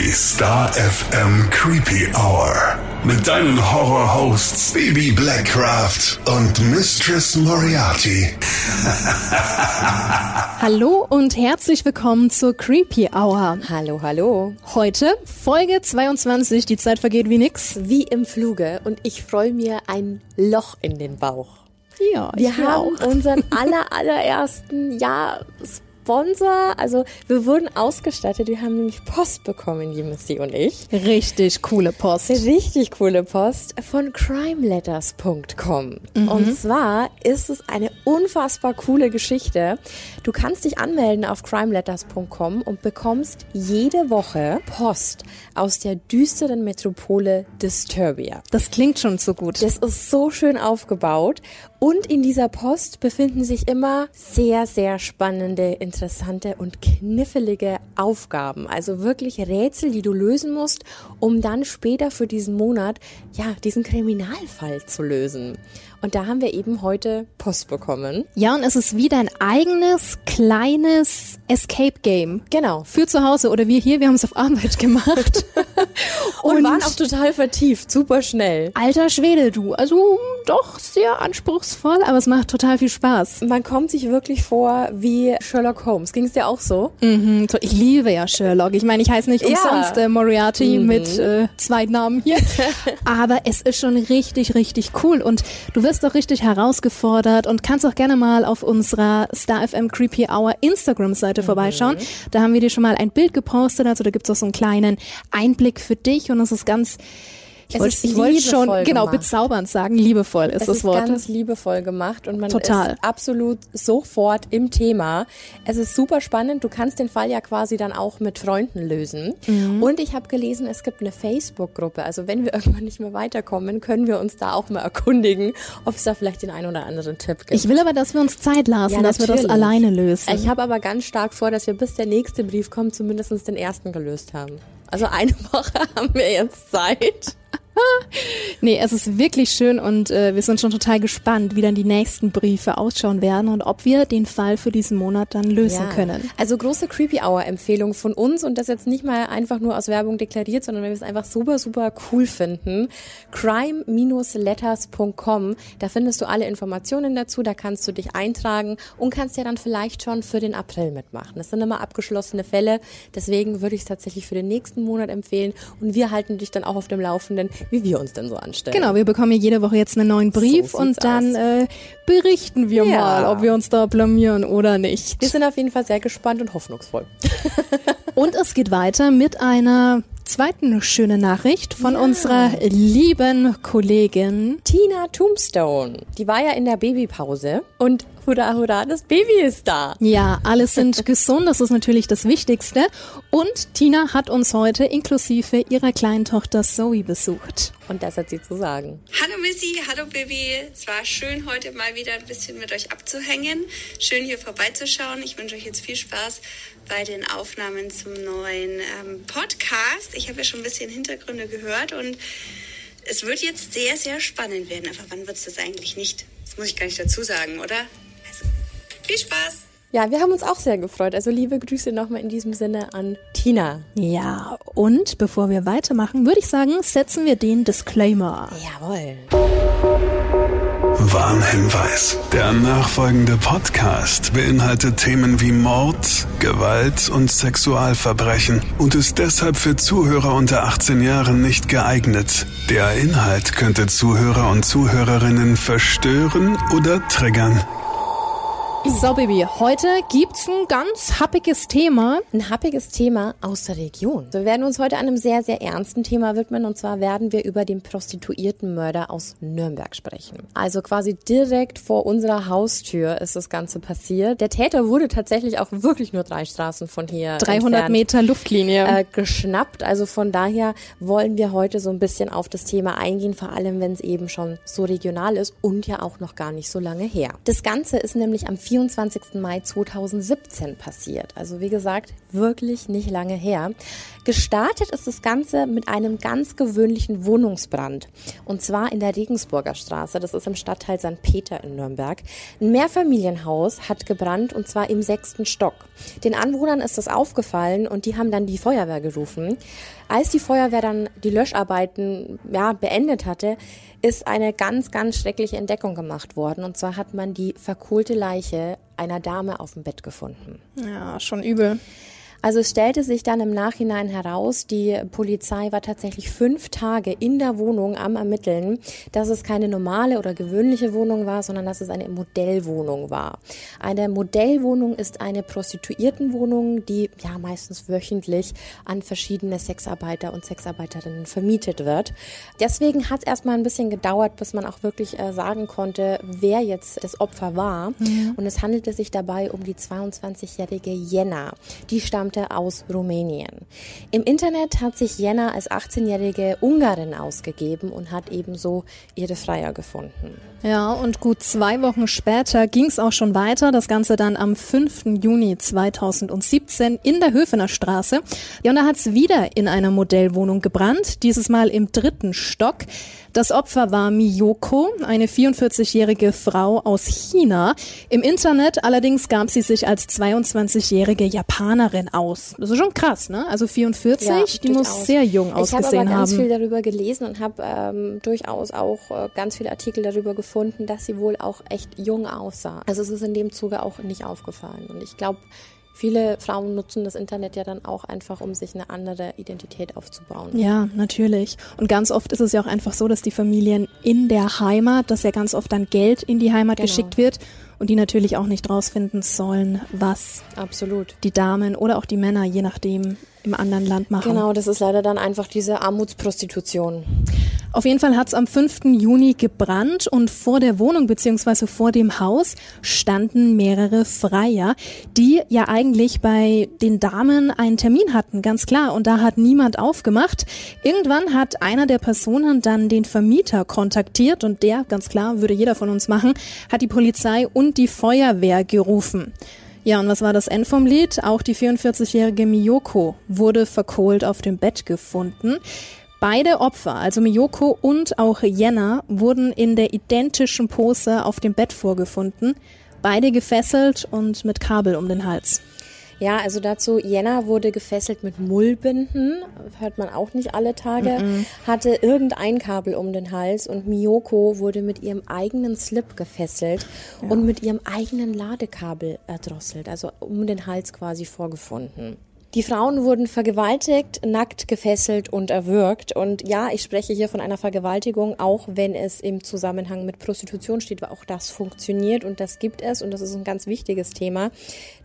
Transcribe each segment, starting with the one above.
Die Star FM Creepy Hour. Mit deinen Horror-Hosts Baby Blackcraft und Mistress Moriarty. Hallo und herzlich willkommen zur Creepy Hour. Hallo, hallo. Heute Folge 22, die Zeit vergeht wie nix. Wie im Fluge und ich freue mir ein Loch in den Bauch. Ja, Wir haben auch. unseren aller, allerersten, ja, Sponsor. Also wir wurden ausgestattet. Wir haben nämlich Post bekommen, die Missy und ich. richtig coole Post. Richtig coole Post von crimeletters.com. Und zwar ist es eine unfassbar coole Geschichte. Du kannst dich anmelden auf crimeletters.com und bekommst jede Woche Post aus der düsteren Metropole Disturbia. Das klingt schon so gut. Das ist so schön aufgebaut. Und in dieser Post befinden sich immer sehr, sehr spannende, interessante und knifflige Aufgaben. Also wirklich Rätsel, die du lösen musst, um dann später für diesen Monat, ja, diesen Kriminalfall zu lösen. Und da haben wir eben heute Post bekommen. Ja, und es ist wie dein eigenes kleines Escape Game. Genau. Für zu Hause oder wir hier, wir haben es auf Arbeit gemacht. Und, waren auch total vertieft, super schnell. alter Schwede, du. Also doch sehr anspruchsvoll, aber es macht total viel Spaß. Man kommt sich wirklich vor wie Sherlock Holmes. Ging es dir auch so? Mhm, Ich liebe ja Sherlock. Ich meine, ich heiße nicht Ja. umsonst äh, Moriarty mit äh, zwei Namen hier. Aber es ist schon richtig, richtig cool. Und du wirst auch richtig herausgefordert und kannst auch gerne mal auf unserer Star FM Creepy Hour Instagram-Seite vorbeischauen. Da haben wir dir schon mal ein Bild gepostet. Also da gibt's auch so einen kleinen Einblick für dich. Und es ist ganz, ich Es wollte ist ich wollte schon, genau, gemacht. bezaubernd sagen. Liebevoll ist Es das ist Wort. ganz liebevoll gemacht und man Total. ist absolut sofort im Thema. Es ist super spannend. Du kannst den Fall ja quasi dann auch mit Freunden lösen. Mhm. Und ich habe gelesen, es gibt eine Facebook-Gruppe. Also wenn wir irgendwann nicht mehr weiterkommen, können wir uns da auch mal erkundigen, ob es da vielleicht den einen oder anderen Tipp gibt. Ich will aber, dass wir uns Zeit lassen, Ja, dass wir das natürlich. alleine lösen. Ich habe aber ganz stark vor, dass wir bis der nächste Brief kommt, zumindest den ersten gelöst haben. Also eine Woche haben wir jetzt Zeit. Nee, es ist wirklich schön und äh, wir sind schon total gespannt, wie dann die nächsten Briefe ausschauen werden und ob wir den Fall für diesen Monat dann lösen können. Also große Creepy Hour Empfehlung von uns und das jetzt nicht mal einfach nur aus Werbung deklariert, sondern weil wir es einfach super, super cool finden. crime-letters.com. Da findest du alle Informationen dazu, da kannst du dich eintragen und kannst ja dann vielleicht schon für den April mitmachen. Das sind immer abgeschlossene Fälle, deswegen würde ich es tatsächlich für den nächsten Monat empfehlen und wir halten dich dann auch auf dem Laufenden, wie wir uns denn so anstellen. Genau, wir bekommen hier jede Woche jetzt einen neuen Brief So und dann äh, berichten wir Ja. mal, ob wir uns da blamieren oder nicht. Wir sind auf jeden Fall sehr gespannt und hoffnungsvoll. Und es geht weiter mit einer zweiten schönen Nachricht von unserer lieben Kollegin. Tina Tombstone, die war ja in der Babypause und hurra, hurra, das Baby ist da. Ja, alle sind gesund, das ist natürlich das Wichtigste. Und Tina hat uns heute inklusive ihrer kleinen Tochter Zoe besucht. Und das hat sie zu sagen. Hallo Missy, hallo Baby. Es war schön, heute mal wieder ein bisschen mit euch abzuhängen. Schön hier vorbeizuschauen. Ich wünsche euch jetzt viel Spaß bei den Aufnahmen zum neuen ähm, Podcast. Ich habe ja schon ein bisschen Hintergründe gehört und es wird jetzt sehr, sehr spannend werden. Aber wann wird es das eigentlich nicht? Das muss ich gar nicht dazu sagen, oder? Also, viel Spaß! Ja, wir haben uns auch sehr gefreut. Also liebe Grüße nochmal in diesem Sinne an Tina. Ja, und bevor wir weitermachen, würde ich sagen, setzen wir den Disclaimer. Jawohl. Warnhinweis. Der nachfolgende Podcast beinhaltet Themen wie Mord, Gewalt und Sexualverbrechen und ist deshalb für Zuhörer unter 18 Jahren nicht geeignet. Der Inhalt könnte Zuhörer und Zuhörerinnen verstören oder triggern. So, Baby, heute gibt's ein ganz happiges Thema. Ein happiges Thema aus der Region. Wir werden uns heute einem sehr, sehr ernsten Thema widmen und zwar werden wir über den Prostituiertenmörder aus Nürnberg sprechen. Also quasi direkt vor unserer Haustür ist das Ganze passiert. Der Täter wurde tatsächlich auch wirklich nur drei Straßen von hier 300 entfernt. Meter Luftlinie. äh, geschnappt. Also von daher wollen wir heute so ein bisschen auf das Thema eingehen, vor allem wenn es eben schon so regional ist und ja auch noch gar nicht so lange her. Das Ganze ist nämlich am 24. Mai 2017 passiert. Also wie gesagt, wirklich nicht lange her. Gestartet ist das Ganze mit einem ganz gewöhnlichen Wohnungsbrand. Und zwar in der Regensburger Straße. Das ist im Stadtteil St. Peter in Nürnberg. Ein Mehrfamilienhaus hat gebrannt und zwar im sechsten Stock. Den Anwohnern ist das aufgefallen und die haben dann die Feuerwehr gerufen. Als die Feuerwehr dann die Löscharbeiten ja, beendet hatte, ist eine ganz, ganz schreckliche Entdeckung gemacht worden. Und zwar hat man die verkohlte Leiche einer Dame auf dem Bett gefunden. Ja, schon übel. Also es stellte sich dann im Nachhinein heraus, die Polizei war tatsächlich fünf Tage in der Wohnung am Ermitteln, dass es keine normale oder gewöhnliche Wohnung war, sondern dass es eine Modellwohnung war. Eine Modellwohnung ist eine Prostituiertenwohnung, die ja meistens wöchentlich an verschiedene Sexarbeiter und Sexarbeiterinnen vermietet wird. Deswegen hat es erstmal ein bisschen gedauert, bis man auch wirklich äh, sagen konnte, wer jetzt das Opfer war. Mhm. Und es handelte sich dabei um die 22-jährige Jenna. Die stammt stammte aus Rumänien. Im Internet hat sich Jenna als 18-jährige Ungarin ausgegeben und hat ebenso ihre Freier gefunden. Ja, und gut zwei Wochen später ging es auch schon weiter. Das Ganze dann am 5. Juni 2017 in der Höfener Straße. Da hat es wieder in einer Modellwohnung gebrannt, dieses Mal im dritten Stock. Das Opfer war Miyoko, eine 44-jährige Frau aus China. Im Internet allerdings gab sie sich als 22-jährige Japanerin aus. Das ist schon krass, ne? Also 44, ja, die muss sehr jung ausgesehen haben. Ich habe ganz viel darüber gelesen und habe ähm, durchaus auch äh, ganz viele Artikel darüber gefunden, dass sie wohl auch echt jung aussah. Also es ist in dem Zuge auch nicht aufgefallen. Und ich glaube, viele Frauen nutzen das Internet ja dann auch einfach, um sich eine andere Identität aufzubauen. Ja, natürlich. Und ganz oft ist es ja auch einfach so, dass die Familien in der Heimat, dass ja ganz oft dann Geld in die Heimat genau. geschickt wird und die natürlich auch nicht rausfinden sollen, was Absolut. die Damen oder auch die Männer, je nachdem, im anderen Land machen. Genau, das ist leider dann einfach diese Armutsprostitution. Auf jeden Fall hat es am 5. Juni gebrannt und vor der Wohnung beziehungsweise vor dem Haus standen mehrere Freier, die ja eigentlich bei den Damen einen Termin hatten, ganz klar. Und da hat niemand aufgemacht. Irgendwann hat einer der Personen dann den Vermieter kontaktiert und der, ganz klar, würde jeder von uns machen, hat die Polizei und die Feuerwehr gerufen. Ja, und was war das End vom Lied? Auch die 44-jährige Miyoko wurde verkohlt auf dem Bett gefunden. Beide Opfer, also Miyoko und auch Jenna, wurden in der identischen Pose auf dem Bett vorgefunden. Beide gefesselt und mit Kabel um den Hals. Ja, also dazu, Jenna wurde gefesselt mit Mullbinden, hört man auch nicht alle Tage, mm -mm. hatte irgendein Kabel um den Hals und Miyoko wurde mit ihrem eigenen Slip gefesselt ja. und mit ihrem eigenen Ladekabel erdrosselt, also um den Hals quasi vorgefunden. Die Frauen wurden vergewaltigt, nackt gefesselt und erwürgt. Und ja, ich spreche hier von einer Vergewaltigung, auch wenn es im Zusammenhang mit Prostitution steht, weil auch das funktioniert und das gibt es und das ist ein ganz wichtiges Thema.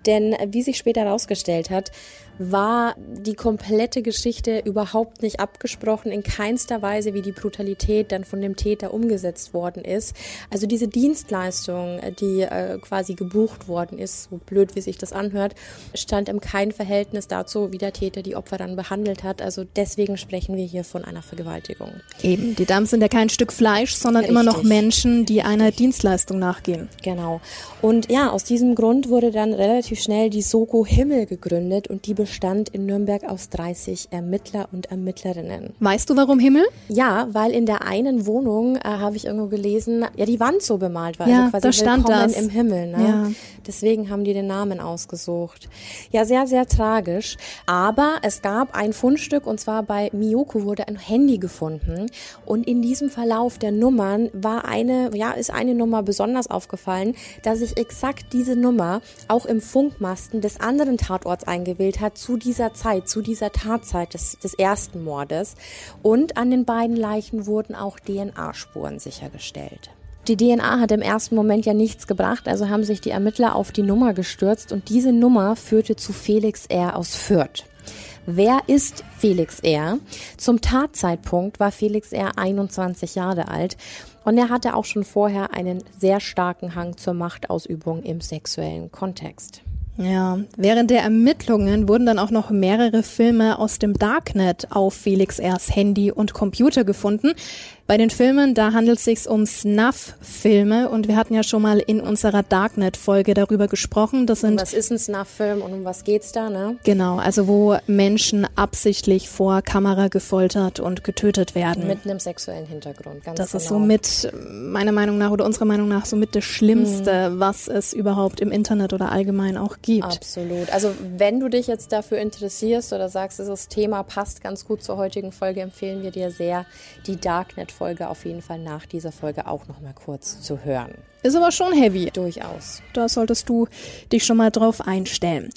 Denn wie sich später herausgestellt hat, war die komplette Geschichte überhaupt nicht abgesprochen, in keinster Weise, wie die Brutalität dann von dem Täter umgesetzt worden ist. Also diese Dienstleistung, die äh, quasi gebucht worden ist, so blöd wie sich das anhört, stand im kein Verhältnis dazu, wie der Täter die Opfer dann behandelt hat. Also deswegen sprechen wir hier von einer Vergewaltigung. Eben, die Damen sind ja kein Stück Fleisch, sondern Richtig. immer noch Menschen, die einer Dienstleistung nachgehen. Genau. Und ja, aus diesem Grund wurde dann relativ schnell die Soko Himmel gegründet und die bestand in Nürnberg aus 30 Ermittler und Ermittlerinnen. Weißt du, warum Himmel? Ja, weil in der einen Wohnung, äh, habe ich irgendwo gelesen, ja, die Wand so bemalt war. Ja, also quasi da stand das. im Himmel. Ne? Ja. Deswegen haben die den Namen ausgesucht. Ja, sehr, sehr tragisch. Aber es gab ein Fundstück und zwar bei Miyoko wurde ein Handy gefunden. Und in diesem Verlauf der Nummern war eine, ja, ist eine Nummer besonders aufgefallen, dass sich exakt diese Nummer auch im Funkmasten des anderen Tatorts eingewählt hat zu dieser Zeit, zu dieser Tatzeit des, des ersten Mordes. Und an den beiden Leichen wurden auch DNA-Spuren sichergestellt. Die DNA hat im ersten Moment ja nichts gebracht, also haben sich die Ermittler auf die Nummer gestürzt und diese Nummer führte zu Felix R. aus Fürth. Wer ist Felix R? Zum Tatzeitpunkt war Felix R 21 Jahre alt und er hatte auch schon vorher einen sehr starken Hang zur Machtausübung im sexuellen Kontext. Ja, während der Ermittlungen wurden dann auch noch mehrere Filme aus dem Darknet auf Felix R.'s Handy und Computer gefunden. Bei den Filmen, da handelt es sich um Snuff-Filme und wir hatten ja schon mal in unserer Darknet-Folge darüber gesprochen. Das sind was ist ein Snuff-Film und um was geht's da, ne? Genau, also wo Menschen absichtlich vor Kamera gefoltert und getötet werden. Mit einem sexuellen Hintergrund, ganz Das genau. ist somit, meiner Meinung nach oder unserer Meinung nach, somit das Schlimmste, mhm. was es überhaupt im Internet oder allgemein auch gibt. Absolut. Also wenn du dich jetzt dafür interessierst oder sagst, dieses Thema passt ganz gut zur heutigen Folge, empfehlen wir dir sehr, die Darknet-Folge auf jeden Fall nach dieser Folge auch nochmal kurz zu hören. Ist aber schon heavy. Durchaus. Da solltest du dich schon mal drauf einstellen.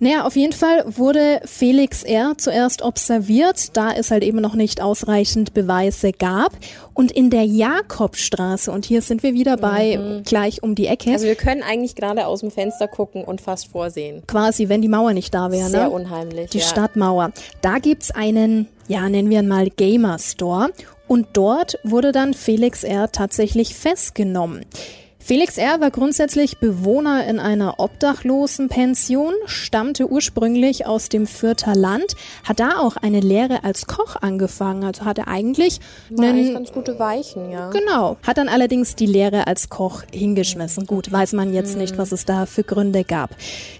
Naja, auf jeden Fall wurde Felix R. zuerst observiert, da es halt eben noch nicht ausreichend Beweise gab. Und in der Jakobstraße, und hier sind wir wieder bei mhm. gleich um die Ecke. Also wir können eigentlich gerade aus dem Fenster gucken und fast vorsehen. Quasi, wenn die Mauer nicht da wäre. Sehr ne? unheimlich. Die ja. Stadtmauer. Da gibt's einen, ja, nennen wir ihn mal Gamer Store. Und dort wurde dann Felix R. tatsächlich festgenommen. Felix R. war grundsätzlich Bewohner in einer Obdachlosenpension, stammte ursprünglich aus dem Fürther Land, hat da auch eine Lehre als Koch angefangen. Also hatte eigentlich war einen, eigentlich ganz gute Weichen, ja. Genau. Hat dann allerdings die Lehre als Koch hingeschmissen. Gut, weiß man jetzt nicht, was es da für Gründe gab.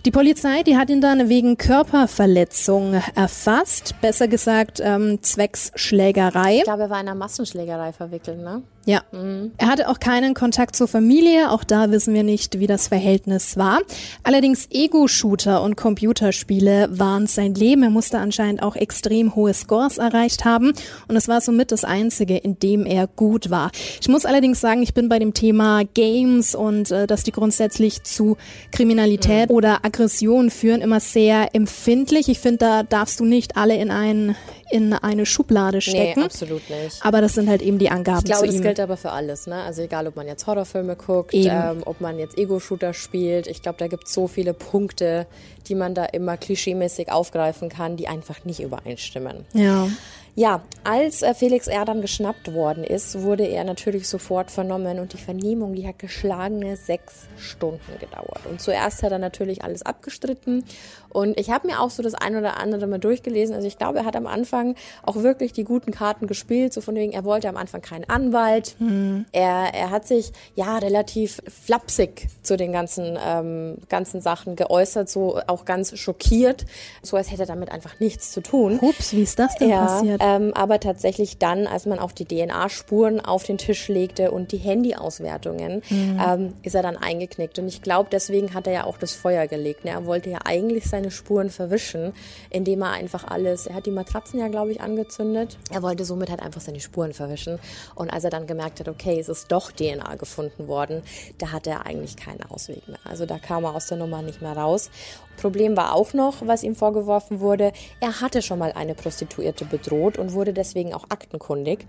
Die Polizei, die hat ihn dann wegen Körperverletzung erfasst, besser gesagt ähm, zwecks Schlägerei. Ich glaube, er war in einer Massenschlägerei verwickelt, ne? Ja. Mhm. Er hatte auch keinen Kontakt zur Familie, auch da wissen wir nicht, wie das Verhältnis war. Allerdings Ego-Shooter und Computerspiele waren sein Leben. Er musste anscheinend auch extrem hohe Scores erreicht haben und es war somit das einzige, in dem er gut war. Ich muss allerdings sagen, ich bin bei dem Thema Games und äh, dass die grundsätzlich zu Kriminalität mhm. oder Aggression führen, immer sehr empfindlich. Ich finde, da darfst du nicht alle in einen in eine Schublade stecken. Nee, absolut nicht. Aber das sind halt eben die Angaben ich glaube, zu ihm gilt aber für alles, ne? Also egal, ob man jetzt Horrorfilme guckt, ähm, ob man jetzt Ego-Shooter spielt. Ich glaube, da gibt es so viele Punkte, die man da immer klischeemäßig aufgreifen kann, die einfach nicht übereinstimmen. Ja. Ja, als äh, Felix R. dann geschnappt worden ist, wurde er natürlich sofort vernommen und die Vernehmung, die hat geschlagene sechs Stunden gedauert. Und zuerst hat er natürlich alles abgestritten und ich habe mir auch so das ein oder andere mal durchgelesen. Also ich glaube, er hat am Anfang auch wirklich die guten Karten gespielt, so von wegen, er wollte am Anfang keinen Anwalt. Mhm. Er, er hat sich ja relativ flapsig zu den ganzen, ähm, ganzen Sachen geäußert, so auch ganz schockiert, so als hätte er damit einfach nichts zu tun. Ups, wie ist das denn ja, passiert? Ähm, aber tatsächlich dann, als man auch die DNA-Spuren auf den Tisch legte und die Handy-Auswertungen, mhm. ähm, ist er dann eingeknickt. Und ich glaube, deswegen hat er ja auch das Feuer gelegt. Ne? Er wollte ja eigentlich seine Spuren verwischen, indem er einfach alles, er hat die Matratzen ja, glaube ich, angezündet. Er wollte somit halt einfach seine Spuren verwischen. Und als er dann gemerkt hat, okay, es ist doch DNA gefunden worden, da hatte er eigentlich keinen Ausweg mehr. Also da kam er aus der Nummer nicht mehr raus. Problem war auch noch, was ihm vorgeworfen wurde, er hatte schon mal eine Prostituierte bedroht und wurde deswegen auch aktenkundig.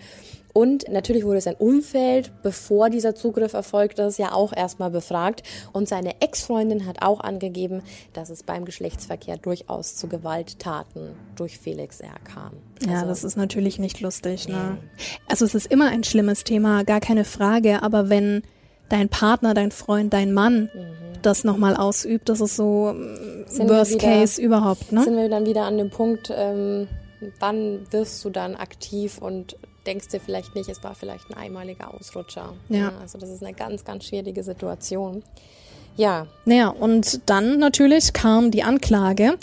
Und natürlich wurde sein Umfeld, bevor dieser Zugriff erfolgt ist, ja auch erstmal befragt. Und seine Ex-Freundin hat auch angegeben, dass es beim Geschlechtsverkehr durchaus zu Gewalttaten durch Felix R. kam. Ja, also, das ist natürlich nicht lustig. Ne? Also es ist immer ein schlimmes Thema, gar keine Frage. Aber wenn dein Partner, dein Freund, dein Mann mhm. Das nochmal ausübt, das ist so sind Worst wieder, Case überhaupt. Ne? Sind wir dann wieder an dem Punkt, ähm, wann wirst du dann aktiv und denkst dir vielleicht nicht, es war vielleicht ein einmaliger Ausrutscher. Ja. ja. Also das ist eine ganz, ganz schwierige Situation. Ja. Naja, und dann natürlich kam die Anklage.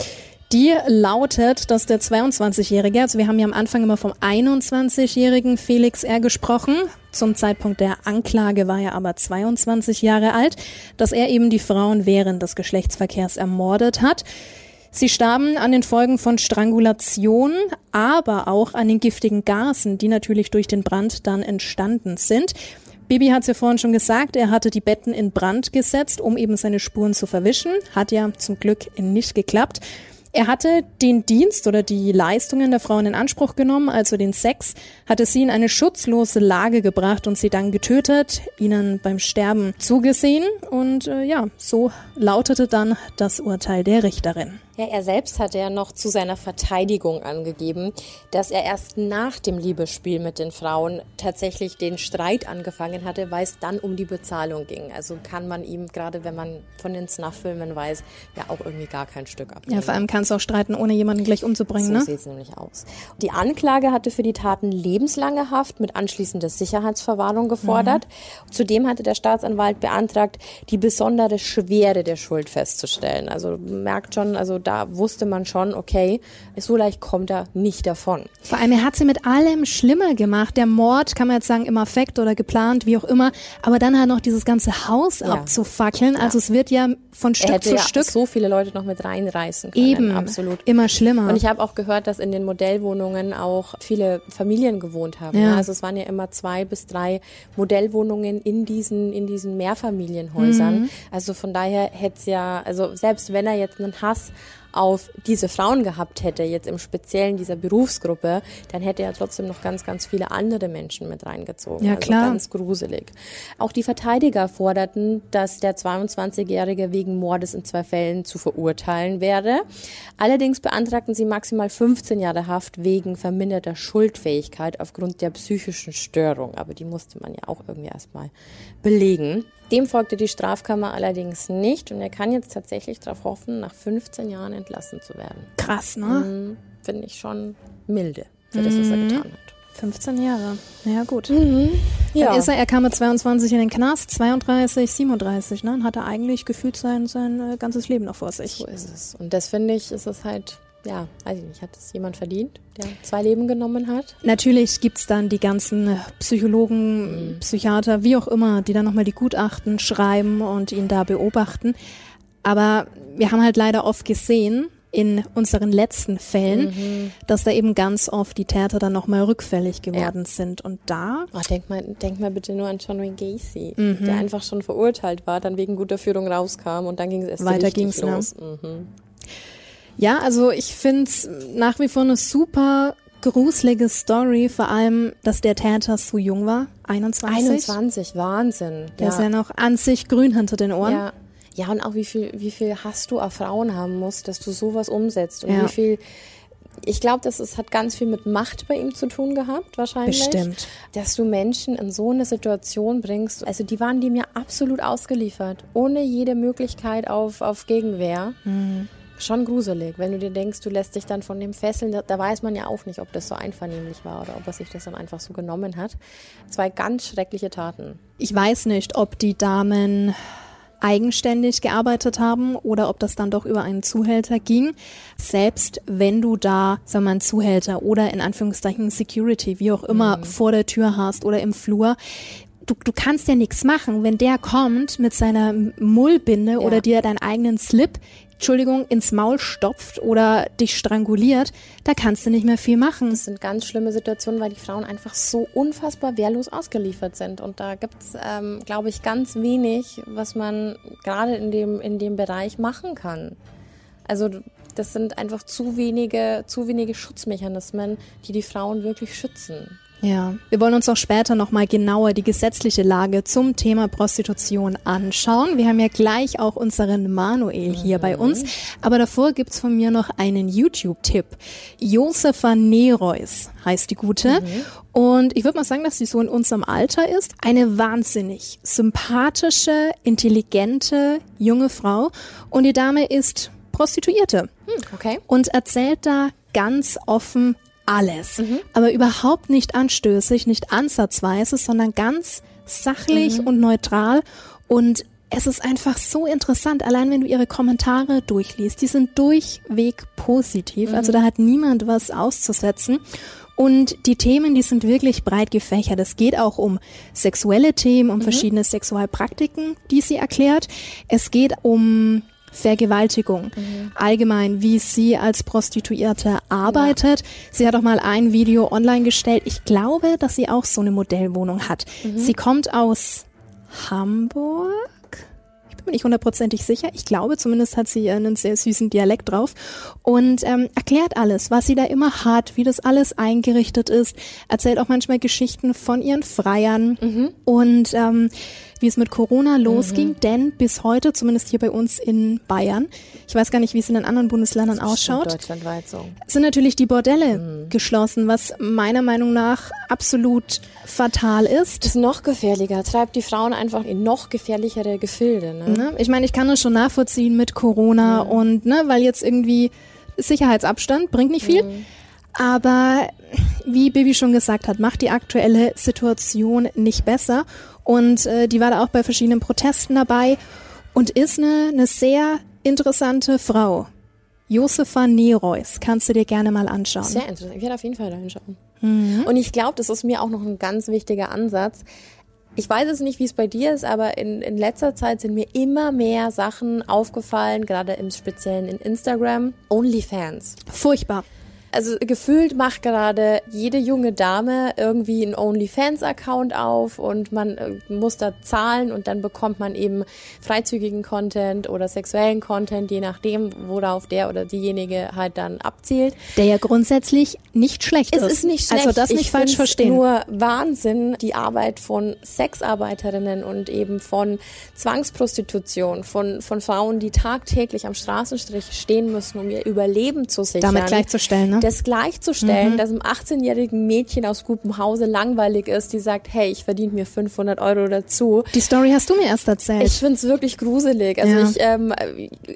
Die lautet, dass der 22-Jährige, also wir haben ja am Anfang immer vom 21-jährigen Felix R. gesprochen, zum Zeitpunkt der Anklage war er aber 22 Jahre alt, dass er eben die Frauen während des Geschlechtsverkehrs ermordet hat. Sie starben an den Folgen von Strangulation, aber auch an den giftigen Gasen, die natürlich durch den Brand dann entstanden sind. Bibi hat es ja vorhin schon gesagt, er hatte die Betten in Brand gesetzt, um eben seine Spuren zu verwischen. Hat ja zum Glück nicht geklappt. Er hatte den Dienst oder die Leistungen der Frauen in Anspruch genommen, also den Sex, hatte sie in eine schutzlose Lage gebracht und sie dann getötet, ihnen beim Sterben zugesehen und äh, ja, so lautete dann das Urteil der Richterin. Ja, er selbst hat ja noch zu seiner Verteidigung angegeben, dass er erst nach dem Liebesspiel mit den Frauen tatsächlich den Streit angefangen hatte, weil es dann um die Bezahlung ging. Also kann man ihm, gerade wenn man von den Snuff-Filmen weiß, ja auch irgendwie gar kein Stück abnehmen. Ja, vor allem kannst du auch streiten, ohne jemanden gleich umzubringen, so ne? sieht es nämlich aus. Die Anklage hatte für die Taten lebenslange Haft mit anschließender Sicherheitsverwahrung gefordert. Mhm. Zudem hatte der Staatsanwalt beantragt, die besondere Schwere der Schuld festzustellen. Also merkt schon, also da wusste man schon, okay, so leicht kommt er nicht davon. Vor allem, er hat sie mit allem schlimmer gemacht. Der Mord, kann man jetzt sagen, im Affekt oder geplant, wie auch immer. Aber dann halt noch dieses ganze Haus ja. abzufackeln. Also es wird ja von Stück zu ja Stück. so viele Leute noch mit reinreißen können. Eben, absolut. Immer schlimmer. Und ich habe auch gehört, dass in den Modellwohnungen auch viele Familien gewohnt haben. Ja. Also es waren ja immer zwei bis drei Modellwohnungen in diesen, in diesen Mehrfamilienhäusern. Mhm. Also von daher hätte es ja, also selbst wenn er jetzt einen Hass auf diese Frauen gehabt hätte, jetzt im Speziellen dieser Berufsgruppe, dann hätte er trotzdem noch ganz, ganz viele andere Menschen mit reingezogen. Ja, klar. Also ganz gruselig. Auch die Verteidiger forderten, dass der 22-Jährige wegen Mordes in zwei Fällen zu verurteilen wäre. Allerdings beantragten sie maximal 15 Jahre Haft wegen verminderter Schuldfähigkeit aufgrund der psychischen Störung. Aber die musste man ja auch irgendwie erstmal belegen. Dem folgte die Strafkammer allerdings nicht und er kann jetzt tatsächlich darauf hoffen, nach 15 Jahren entlassen zu werden. Krass, ne? Mhm, Finde ich schon milde für das, was er getan hat. 15 Jahre. Ja, gut. Mhm. Ja. Ist er, er kam mit 22 in den Knast, 32, 37, ne? Und hatte eigentlich gefühlt sein, sein äh, ganzes Leben noch vor sich. So ist es. Und das finde ich, ist es halt ja, weiß ich nicht, hat es jemand verdient, der zwei Leben genommen hat? Natürlich gibt's dann die ganzen Psychologen, mhm. Psychiater, wie auch immer, die dann nochmal die Gutachten schreiben und ihn da beobachten. Aber wir haben halt leider oft gesehen, in unseren letzten Fällen, mhm. dass da eben ganz oft die Täter dann nochmal rückfällig geworden ja. sind. Und da. Oh, denk, mal, denk mal bitte nur an John Wayne Gacy, mhm. der einfach schon verurteilt war, dann wegen guter Führung rauskam und dann ging es erst Weiter ging's, ne? los. Ne? Mhm. Ja, also ich finde es nach wie vor eine super gruselige Story, vor allem, dass der Täter so jung war, 21. 21, Wahnsinn. Der ja. ist ja noch an sich grün hinter den Ohren. Ja. Ja, und auch wie viel, wie viel Hass du auf Frauen haben musst, dass du sowas umsetzt und ja. wie viel ich glaube, das ist, hat ganz viel mit Macht bei ihm zu tun gehabt, wahrscheinlich. Bestimmt. Dass du Menschen in so eine Situation bringst. Also die waren dem ja absolut ausgeliefert, ohne jede Möglichkeit auf, auf Gegenwehr. Mhm schon gruselig, wenn du dir denkst, du lässt dich dann von dem fesseln. Da, da, weiß man ja auch nicht, ob das so einvernehmlich war oder ob er sich das dann einfach so genommen hat. Zwei ganz schreckliche Taten. Ich weiß nicht, ob die Damen eigenständig gearbeitet haben oder ob das dann doch über einen Zuhälter ging. Selbst wenn du da, sagen wir mal, einen Zuhälter oder in Anführungszeichen Security, wie auch immer, mhm. vor der Tür hast oder im Flur, du, du kannst ja nichts machen, wenn der kommt mit seiner Mullbinde ja. oder dir deinen eigenen Slip Entschuldigung, ins Maul stopft oder dich stranguliert, da kannst du nicht mehr viel machen. Das sind ganz schlimme Situationen, weil die Frauen einfach so unfassbar wehrlos ausgeliefert sind. Und da gibt's, ähm, glaube ich, ganz wenig, was man gerade in dem, in dem Bereich machen kann. Also das sind einfach zu wenige, zu wenige Schutzmechanismen, die die Frauen wirklich schützen. Ja, wir wollen uns auch später nochmal genauer die gesetzliche Lage zum Thema Prostitution anschauen. Wir haben ja gleich auch unseren Manuel hier mhm. bei uns. Aber davor gibt's von mir noch einen YouTube-Tipp. Josefa Nereus heißt die gute. Mhm. Und ich würde mal sagen, dass sie so in unserem Alter ist. Eine wahnsinnig sympathische, intelligente, junge Frau. Und die Dame ist Prostituierte. Hm, okay. Und erzählt da ganz offen alles, mhm. aber überhaupt nicht anstößig, nicht ansatzweise, sondern ganz sachlich mhm. und neutral und es ist einfach so interessant, allein wenn du ihre Kommentare durchliest, die sind durchweg positiv, mhm. also da hat niemand was auszusetzen. Und die Themen, die sind wirklich breit gefächert. Es geht auch um sexuelle Themen, um mhm. verschiedene Sexualpraktiken, die sie erklärt. Es geht um Vergewaltigung. Mhm. Allgemein, wie sie als Prostituierte arbeitet. Ja. Sie hat auch mal ein Video online gestellt. Ich glaube, dass sie auch so eine Modellwohnung hat. Mhm. Sie kommt aus Hamburg. Ich bin mir nicht hundertprozentig sicher. Ich glaube, zumindest hat sie einen sehr süßen Dialekt drauf und ähm, erklärt alles, was sie da immer hat, wie das alles eingerichtet ist. Erzählt auch manchmal Geschichten von ihren Freiern mhm. und ähm, wie es mit Corona losging, mhm. denn bis heute, zumindest hier bei uns in Bayern, ich weiß gar nicht, wie es in den anderen Bundesländern das ausschaut, deutschlandweit so. sind natürlich die Bordelle mhm. geschlossen, was meiner Meinung nach absolut fatal ist. Das ist noch gefährlicher, treibt die Frauen einfach in noch gefährlichere Gefilde. Ne? Ne? Ich meine, ich kann das schon nachvollziehen mit Corona mhm. und ne, weil jetzt irgendwie Sicherheitsabstand bringt nicht viel. Mhm. Aber wie Bibi schon gesagt hat, macht die aktuelle Situation nicht besser. Und äh, die war da auch bei verschiedenen Protesten dabei und ist eine, eine sehr interessante Frau. Josefa Neroys, kannst du dir gerne mal anschauen. Sehr interessant. Ich werde auf jeden Fall da hinschauen. Mhm. Und ich glaube, das ist mir auch noch ein ganz wichtiger Ansatz. Ich weiß es nicht, wie es bei dir ist, aber in, in letzter Zeit sind mir immer mehr Sachen aufgefallen, gerade im Speziellen in Instagram. OnlyFans. Furchtbar. Also gefühlt macht gerade jede junge Dame irgendwie einen OnlyFans-Account auf und man äh, muss da zahlen und dann bekommt man eben freizügigen Content oder sexuellen Content, je nachdem, worauf der oder diejenige halt dann abzielt. Der ja grundsätzlich nicht schlecht es ist. Es ist nicht schlecht. Also das nicht ich falsch verstehen. Nur Wahnsinn, die Arbeit von Sexarbeiterinnen und eben von Zwangsprostitution, von, von Frauen, die tagtäglich am Straßenstrich stehen müssen, um ihr Überleben zu sichern. Damit gleichzustellen, ne? Das gleichzustellen, mhm. dass einem 18-jährigen Mädchen aus gutem Hause langweilig ist, die sagt, hey, ich verdiene mir 500 Euro dazu. Die Story hast du mir erst erzählt. Ich finde es wirklich gruselig. Also ja. ich, ähm,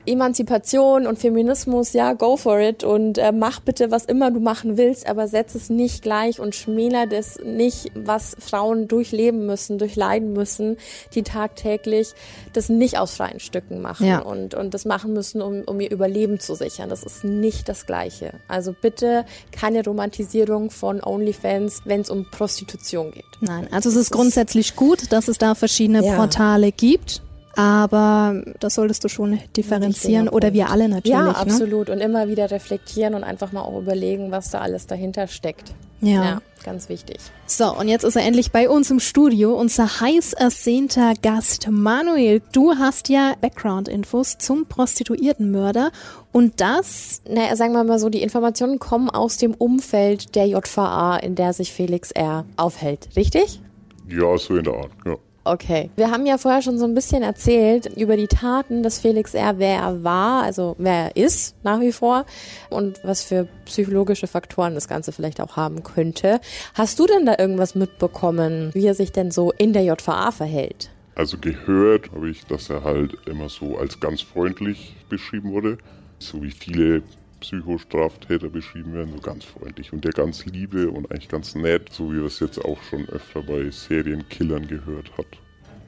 Emanzipation und Feminismus, ja, go for it und äh, mach bitte, was immer du machen willst, aber setz es nicht gleich und schmäler das nicht, was Frauen durchleben müssen, durchleiden müssen, die tagtäglich das nicht aus freien Stücken machen ja. und, und das machen müssen, um, um ihr Überleben zu sichern. Das ist nicht das Gleiche. Also bitte bitte keine Romantisierung von OnlyFans, wenn es um Prostitution geht. Nein, also es ist grundsätzlich gut, dass es da verschiedene ja. Portale gibt. Aber das solltest du schon differenzieren oder wir alle natürlich. Ja, ne? absolut. Ne? Und immer wieder reflektieren und einfach mal auch überlegen, was da alles dahinter steckt. Ja. ja. Ganz wichtig. So, und jetzt ist er endlich bei uns im Studio, unser heiß ersehnter Gast Manuel. Du hast ja Background-Infos zum Prostituiertenmörder und das, naja, sagen wir mal so, die Informationen kommen aus dem Umfeld der JVA, in der sich Felix R. aufhält, richtig? Ja, so in der Art, ja. Okay. Wir haben ja vorher schon so ein bisschen erzählt über die Taten des Felix R., wer er war, also wer er ist nach wie vor und was für psychologische Faktoren das Ganze vielleicht auch haben könnte. Hast du denn da irgendwas mitbekommen, wie er sich denn so in der JVA verhält? Also gehört habe ich, dass er halt immer so als ganz freundlich beschrieben wurde, so wie viele Psychostraftäter beschrieben werden, so ganz freundlich und der ganz liebe und eigentlich ganz nett, so wie wir es jetzt auch schon öfter bei Serienkillern gehört hat.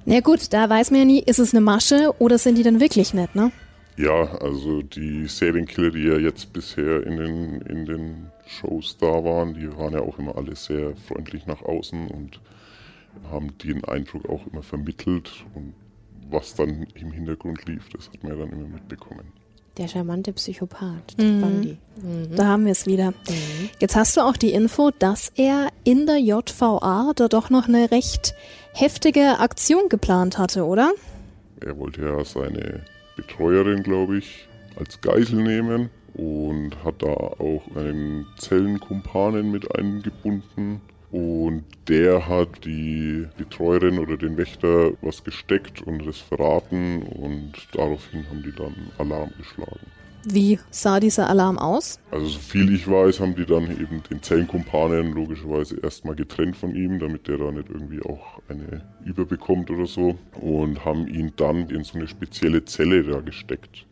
Na gut, da weiß man ja nie, ist es eine Masche oder sind die dann wirklich nett, ne? Ja, also die Serienkiller, die ja jetzt bisher in den, in den Shows da waren, die waren ja auch immer alle sehr freundlich nach außen und haben den Eindruck auch immer vermittelt und was dann im Hintergrund lief, das hat man ja dann immer mitbekommen. Der charmante Psychopath, mhm. Bundy. Mhm. Da haben wir es wieder. Mhm. Jetzt hast du auch die Info, dass er in der JVA da doch noch eine recht heftige Aktion geplant hatte, oder? Er wollte ja seine Betreuerin, glaube ich, als Geisel nehmen und hat da auch einen Zellenkumpanen mit eingebunden und der hat die Betreuerin oder den Wächter was gesteckt und das verraten und daraufhin haben die dann Alarm geschlagen. Wie sah dieser Alarm aus? Also so viel ich weiß, haben die dann eben den Zellenkumpanen logischerweise erstmal getrennt von ihm, damit der da nicht irgendwie auch eine überbekommt oder so und haben ihn dann in so eine spezielle Zelle da gesteckt.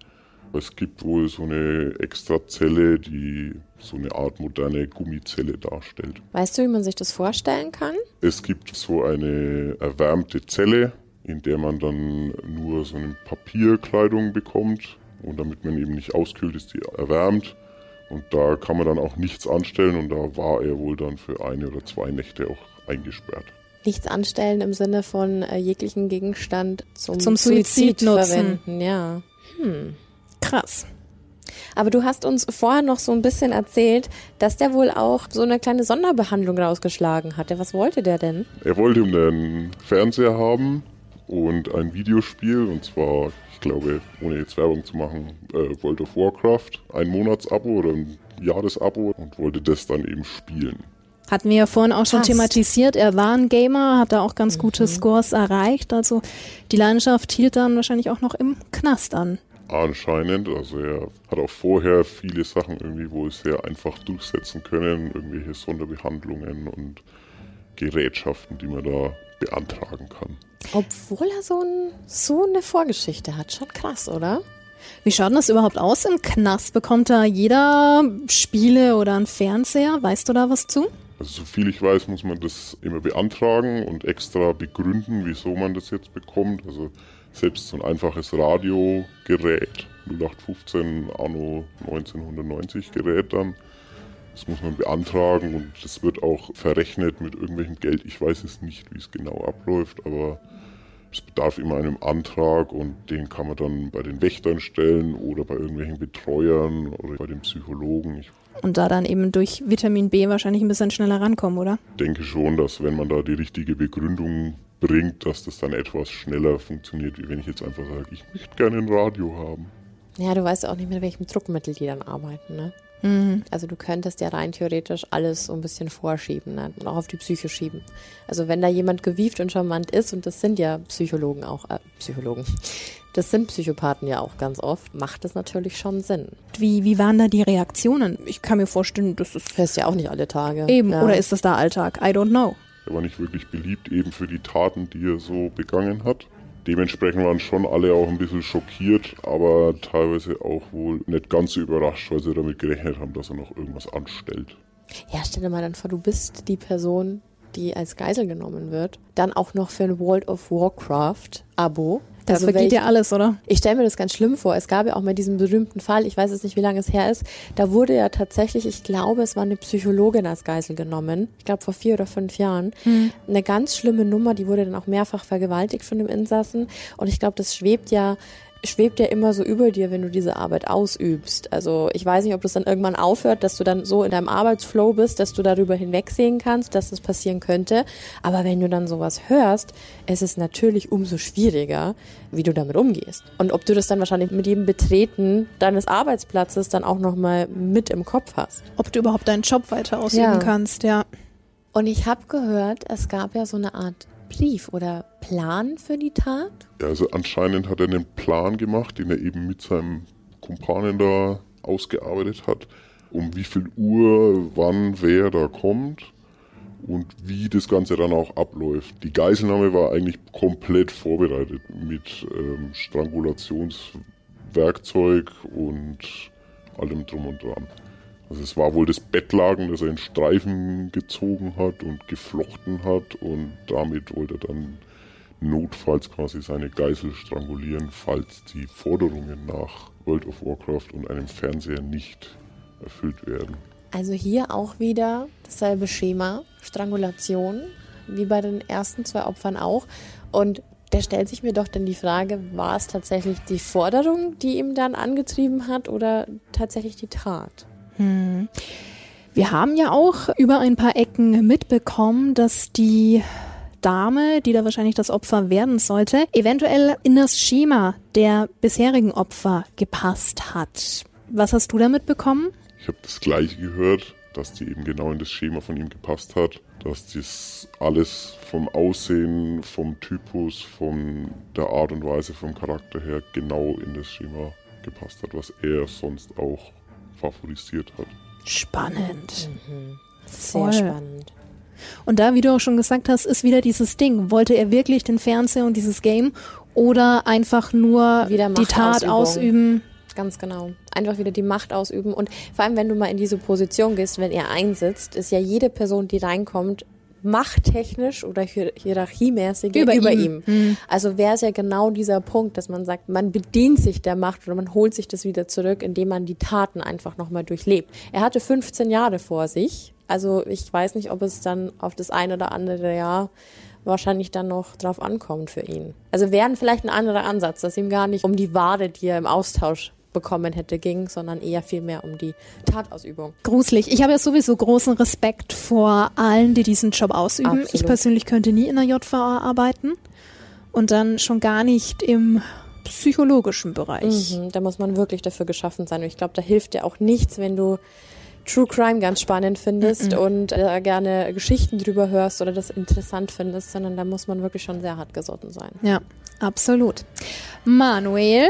Es gibt wohl so eine Extrazelle, die so eine Art moderne Gummizelle darstellt. Weißt du, wie man sich das vorstellen kann? Es gibt so eine erwärmte Zelle, in der man dann nur so eine Papierkleidung bekommt. Und damit man eben nicht auskühlt, ist die erwärmt. Und da kann man dann auch nichts anstellen. Und da war er wohl dann für eine oder zwei Nächte auch eingesperrt nichts anstellen im Sinne von äh, jeglichen Gegenstand zum, zum Suizid, Suizid nutzen. verwenden. Ja. Hm. Krass. Aber du hast uns vorher noch so ein bisschen erzählt, dass der wohl auch so eine kleine Sonderbehandlung rausgeschlagen hatte. Was wollte der denn? Er wollte einen Fernseher haben und ein Videospiel, und zwar, ich glaube, ohne jetzt Werbung zu machen, äh, World of Warcraft, ein Monatsabo oder ein Jahresabo und wollte das dann eben spielen. Hatten wir ja vorhin auch schon Passt. thematisiert. Er war ein Gamer, hat da auch ganz gute Scores erreicht. Also die Leidenschaft hielt dann wahrscheinlich auch noch im Knast an. Anscheinend, also er hat auch vorher viele Sachen irgendwie wohl sehr einfach durchsetzen können, irgendwelche Sonderbehandlungen und Gerätschaften, die man da beantragen kann. Obwohl er so, ein, so eine Vorgeschichte hat. Schon krass, oder? Wie schaut denn das überhaupt aus im Knast? Bekommt da jeder Spiele oder einen Fernseher? Weißt du da was zu? Also soviel ich weiß, muss man das immer beantragen und extra begründen, wieso man das jetzt bekommt. Also selbst so ein einfaches Radiogerät, 0815 Anno 1990 Gerät dann, das muss man beantragen und das wird auch verrechnet mit irgendwelchem Geld. Ich weiß es nicht, wie es genau abläuft, aber es bedarf immer einem Antrag und den kann man dann bei den Wächtern stellen oder bei irgendwelchen Betreuern oder bei den Psychologen. Ich Und da dann eben durch Vitamin B wahrscheinlich ein bisschen schneller rankommen, oder? denke schon, dass wenn man da die richtige Begründung bringt, dass das dann etwas schneller funktioniert, wie wenn ich jetzt einfach sage, ich möchte gerne ein Radio haben. Ja, du weißt ja auch nicht, mit welchem Druckmittel die dann arbeiten, ne? Also du könntest ja rein theoretisch alles so ein bisschen vorschieben ne? und auch auf die Psyche schieben. Also wenn da jemand gewieft und charmant ist, und das sind ja Psychologen auch, äh, Psychologen, das sind Psychopathen ja auch ganz oft, macht das natürlich schon Sinn. Wie, wie waren da die Reaktionen? Ich kann mir vorstellen, das ist Hörst ja auch nicht alle Tage. eben, ja. oder ist das da Alltag? I don't know. Er war nicht wirklich beliebt eben für die Taten, die er so begangen hat. Dementsprechend waren schon alle auch ein bisschen schockiert, aber teilweise auch wohl nicht ganz so überrascht, weil sie damit gerechnet haben, dass er noch irgendwas anstellt. Ja, stell dir mal dann vor, du bist die Person, die als Geisel genommen wird, dann auch noch für ein World of Warcraft Abo. Das Also vergeht welch- ja alles, oder? Ich stelle mir das ganz schlimm vor. Es gab ja auch mal diesen berühmten Fall, ich weiß jetzt nicht, wie lange es her ist, da wurde ja tatsächlich, ich glaube, es war eine Psychologin als Geisel genommen. Ich glaube, vor vier oder fünf Jahren. Eine ganz schlimme Nummer, die wurde dann auch mehrfach vergewaltigt von dem Insassen. Und ich glaube, das schwebt ja schwebt ja immer so über dir, wenn du diese Arbeit ausübst. Also ich weiß nicht, ob das dann irgendwann aufhört, dass du dann so in deinem Arbeitsflow bist, dass du darüber hinwegsehen kannst, dass das passieren könnte. Aber wenn du dann sowas hörst, es ist natürlich umso schwieriger, wie du damit umgehst. Und ob du das dann wahrscheinlich mit jedem Betreten deines Arbeitsplatzes dann auch nochmal mit im Kopf hast. Ob du überhaupt deinen Job weiter ausüben Ja. kannst, ja. Und ich habe gehört, es gab ja so eine Art Brief oder Plan für die Tat. Ja, also anscheinend hat er einen Plan gemacht, den er eben mit seinem Kumpanen da ausgearbeitet hat, um wie viel Uhr, wann, wer da kommt und wie das Ganze dann auch abläuft. Die Geiselnahme war eigentlich komplett vorbereitet mit ähm, Strangulationswerkzeug und allem drum und dran. Also es war wohl das Bettlaken, das er in Streifen gezogen hat und geflochten hat und damit wollte er dann notfalls quasi seine Geisel strangulieren, falls die Forderungen nach World of Warcraft und einem Fernseher nicht erfüllt werden. Also hier auch wieder dasselbe Schema, Strangulation, wie bei den ersten zwei Opfern auch. Und da stellt sich mir doch dann die Frage, war es tatsächlich die Forderung, die ihm dann angetrieben hat oder tatsächlich die Tat? Wir haben ja auch über ein paar Ecken mitbekommen, dass die Dame, die da wahrscheinlich das Opfer werden sollte, eventuell in das Schema der bisherigen Opfer gepasst hat. Was hast du damit bekommen? Ich habe das gleiche gehört, dass die eben genau in das Schema von ihm gepasst hat, dass das alles vom Aussehen, vom Typus, von der Art und Weise, vom Charakter her genau in das Schema gepasst hat, was er sonst auch favorisiert hat. Spannend. Sehr Voll. spannend. Und da, wie du auch schon gesagt hast, ist wieder dieses Ding. Wollte er wirklich den Fernseher und dieses Game oder einfach nur Wieder die Tat ausüben? Ganz genau. Einfach wieder die Macht ausüben. Und vor allem, wenn du mal in diese Position gehst, wenn er einsitzt, ist ja jede Person, die reinkommt, machttechnisch oder hier hierarchiemäßig Über über, ihm. ihm. Also wäre es ja genau dieser Punkt, dass man sagt, man bedient sich der Macht oder man holt sich das wieder zurück, indem man die Taten einfach nochmal durchlebt. Er hatte 15 Jahre vor sich. Also ich weiß nicht, ob es dann auf das ein oder andere Jahr wahrscheinlich dann noch drauf ankommt für ihn. Also wären vielleicht ein anderer Ansatz, dass ihm gar nicht um die Ware, die er im Austausch bekommen hätte, ging, sondern eher viel mehr um die Tatausübung. Gruselig. Ich habe ja sowieso großen Respekt vor allen, die diesen Job ausüben. Absolut. Ich persönlich könnte nie in der JVA arbeiten und dann schon gar nicht im psychologischen Bereich. Mhm, da muss man wirklich dafür geschaffen sein. Und ich glaube, da hilft dir auch nichts, wenn du True Crime ganz spannend findest mm -mm. und äh, gerne Geschichten drüber hörst oder das interessant findest, sondern da muss man wirklich schon sehr hart gesotten sein. Ja, absolut. Manuel,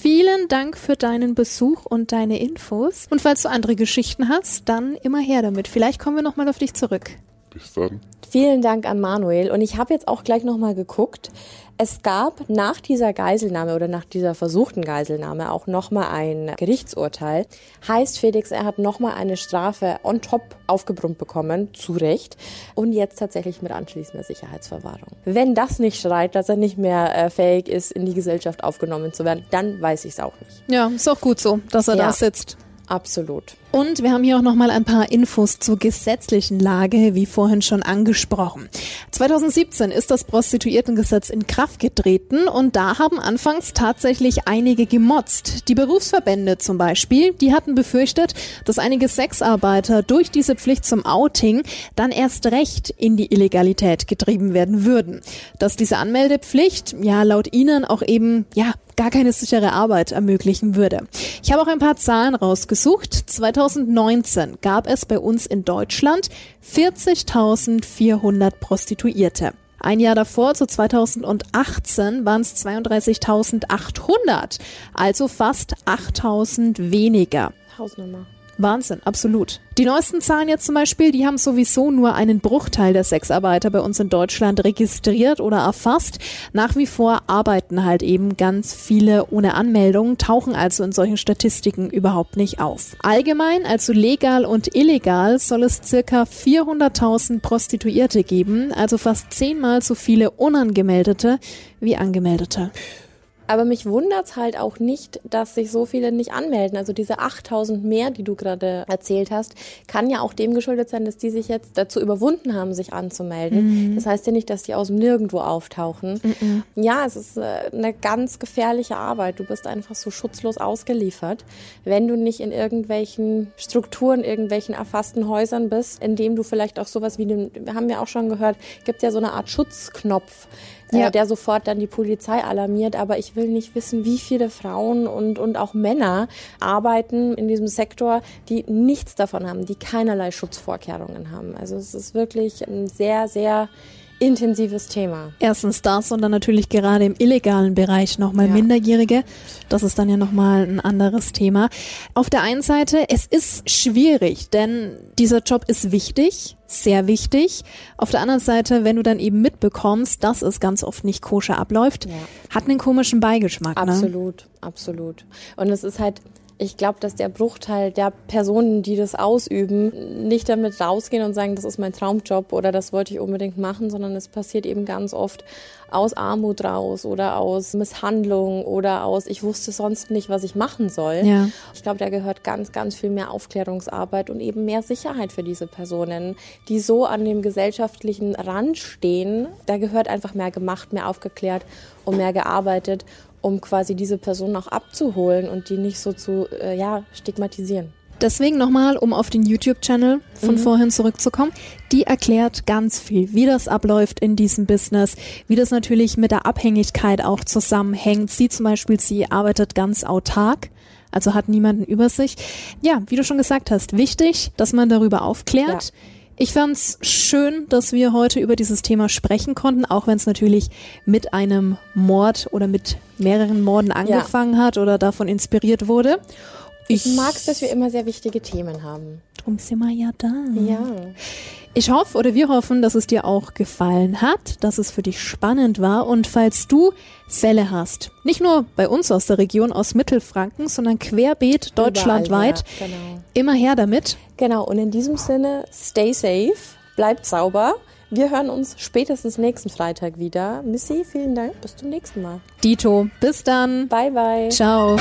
vielen Dank für deinen Besuch und deine Infos. Und falls du andere Geschichten hast, dann immer her damit. Vielleicht kommen wir nochmal auf dich zurück. Bis dann. Vielen Dank an Manuel. Und ich habe jetzt auch gleich nochmal geguckt. Es gab nach dieser Geiselnahme oder nach dieser versuchten Geiselnahme auch nochmal ein Gerichtsurteil. Heißt, Felix, er hat nochmal eine Strafe on top aufgebrummt bekommen, zu Recht, und jetzt tatsächlich mit anschließender Sicherheitsverwahrung. Wenn das nicht schreit, dass er nicht mehr äh, fähig ist, in die Gesellschaft aufgenommen zu werden, dann weiß ich es auch nicht. Ja, ist auch gut so, dass er ja, da sitzt. Absolut. Und wir haben hier auch noch mal ein paar Infos zur gesetzlichen Lage, wie vorhin schon angesprochen. 2017 ist das Prostituiertengesetz in Kraft getreten und da haben anfangs tatsächlich einige gemotzt. Die Berufsverbände zum Beispiel, die hatten befürchtet, dass einige Sexarbeiter durch diese Pflicht zum Outing dann erst recht in die Illegalität getrieben werden würden. Dass diese Anmeldepflicht ja laut ihnen auch eben ja gar keine sichere Arbeit ermöglichen würde. Ich habe auch ein paar Zahlen rausgesucht. 2019 gab es bei uns in Deutschland 40.400 Prostituierte. Ein Jahr davor, zu 2018, waren es 32.800, also fast 8.000 weniger. Hausnummer. Wahnsinn, absolut. Die neuesten Zahlen jetzt zum Beispiel, die haben sowieso nur einen Bruchteil der Sexarbeiter bei uns in Deutschland registriert oder erfasst. Nach wie vor arbeiten halt eben ganz viele ohne Anmeldung, tauchen also in solchen Statistiken überhaupt nicht auf. Allgemein, also legal und illegal, soll es circa 400.000 Prostituierte geben, also fast zehnmal so viele unangemeldete wie angemeldete. Aber mich wundert's halt auch nicht, dass sich so viele nicht anmelden. Also diese 8000 mehr, die du gerade erzählt hast, kann ja auch dem geschuldet sein, dass die sich jetzt dazu überwunden haben, sich anzumelden. Mhm. Das heißt ja nicht, dass die aus dem Nirgendwo auftauchen. Mhm. Ja, es ist äh, eine ganz gefährliche Arbeit. Du bist einfach so schutzlos ausgeliefert, wenn du nicht in irgendwelchen Strukturen, irgendwelchen erfassten Häusern bist, in dem du vielleicht auch sowas wie den, wir haben ja auch schon gehört, gibt ja so eine Art Schutzknopf ja. äh, der sofort dann die Polizei alarmiert. Aber ich will nicht wissen, wie viele Frauen und, und auch Männer arbeiten in diesem Sektor, die nichts davon haben, die keinerlei Schutzvorkehrungen haben. Also es ist wirklich ein sehr, sehr intensives Thema. Erstens das und dann natürlich gerade im illegalen Bereich nochmal ja. Minderjährige. Das ist dann ja nochmal ein anderes Thema. Auf der einen Seite, es ist schwierig, denn dieser Job ist wichtig, sehr wichtig. Auf der anderen Seite, wenn du dann eben mitbekommst, dass es ganz oft nicht koscher abläuft, ja. hat einen komischen Beigeschmack. Absolut, ne? absolut. Und es ist halt, ich glaube, dass der Bruchteil der Personen, die das ausüben, nicht damit rausgehen und sagen, das ist mein Traumjob oder das wollte ich unbedingt machen, sondern es passiert eben ganz oft aus Armut raus oder aus Misshandlung oder aus, ich wusste sonst nicht, was ich machen soll. Ja. Ich glaube, da gehört ganz, ganz viel mehr Aufklärungsarbeit und eben mehr Sicherheit für diese Personen, die so an dem gesellschaftlichen Rand stehen. Da gehört einfach mehr gemacht, mehr aufgeklärt und mehr gearbeitet um quasi diese Person auch abzuholen und die nicht so zu äh, ja, stigmatisieren. Deswegen nochmal, um auf den YouTube-Channel von mhm. vorhin zurückzukommen, die erklärt ganz viel, wie das abläuft in diesem Business, wie das natürlich mit der Abhängigkeit auch zusammenhängt. Sie zum Beispiel, sie arbeitet ganz autark, also hat niemanden über sich. Ja, wie du schon gesagt hast, wichtig, dass man darüber aufklärt. Ja ich fand's schön, dass wir heute über dieses Thema sprechen konnten, auch wenn es natürlich mit einem Mord oder mit mehreren Morden angefangen ja. hat oder davon inspiriert wurde. Ich, ich mag's, dass wir immer sehr wichtige Themen haben. Drum sind wir ja da. Ja. Ich hoffe oder wir hoffen, dass es dir auch gefallen hat, dass es für dich spannend war und falls du Fälle hast, nicht nur bei uns aus der Region aus Mittelfranken, sondern querbeet deutschlandweit, ja, genau. immer her damit. Genau, und in diesem Sinne, stay safe, bleibt sauber. Wir hören uns spätestens nächsten Freitag wieder. Missy, vielen Dank. Bis zum nächsten Mal. Dito, bis dann. Bye, bye. Ciao.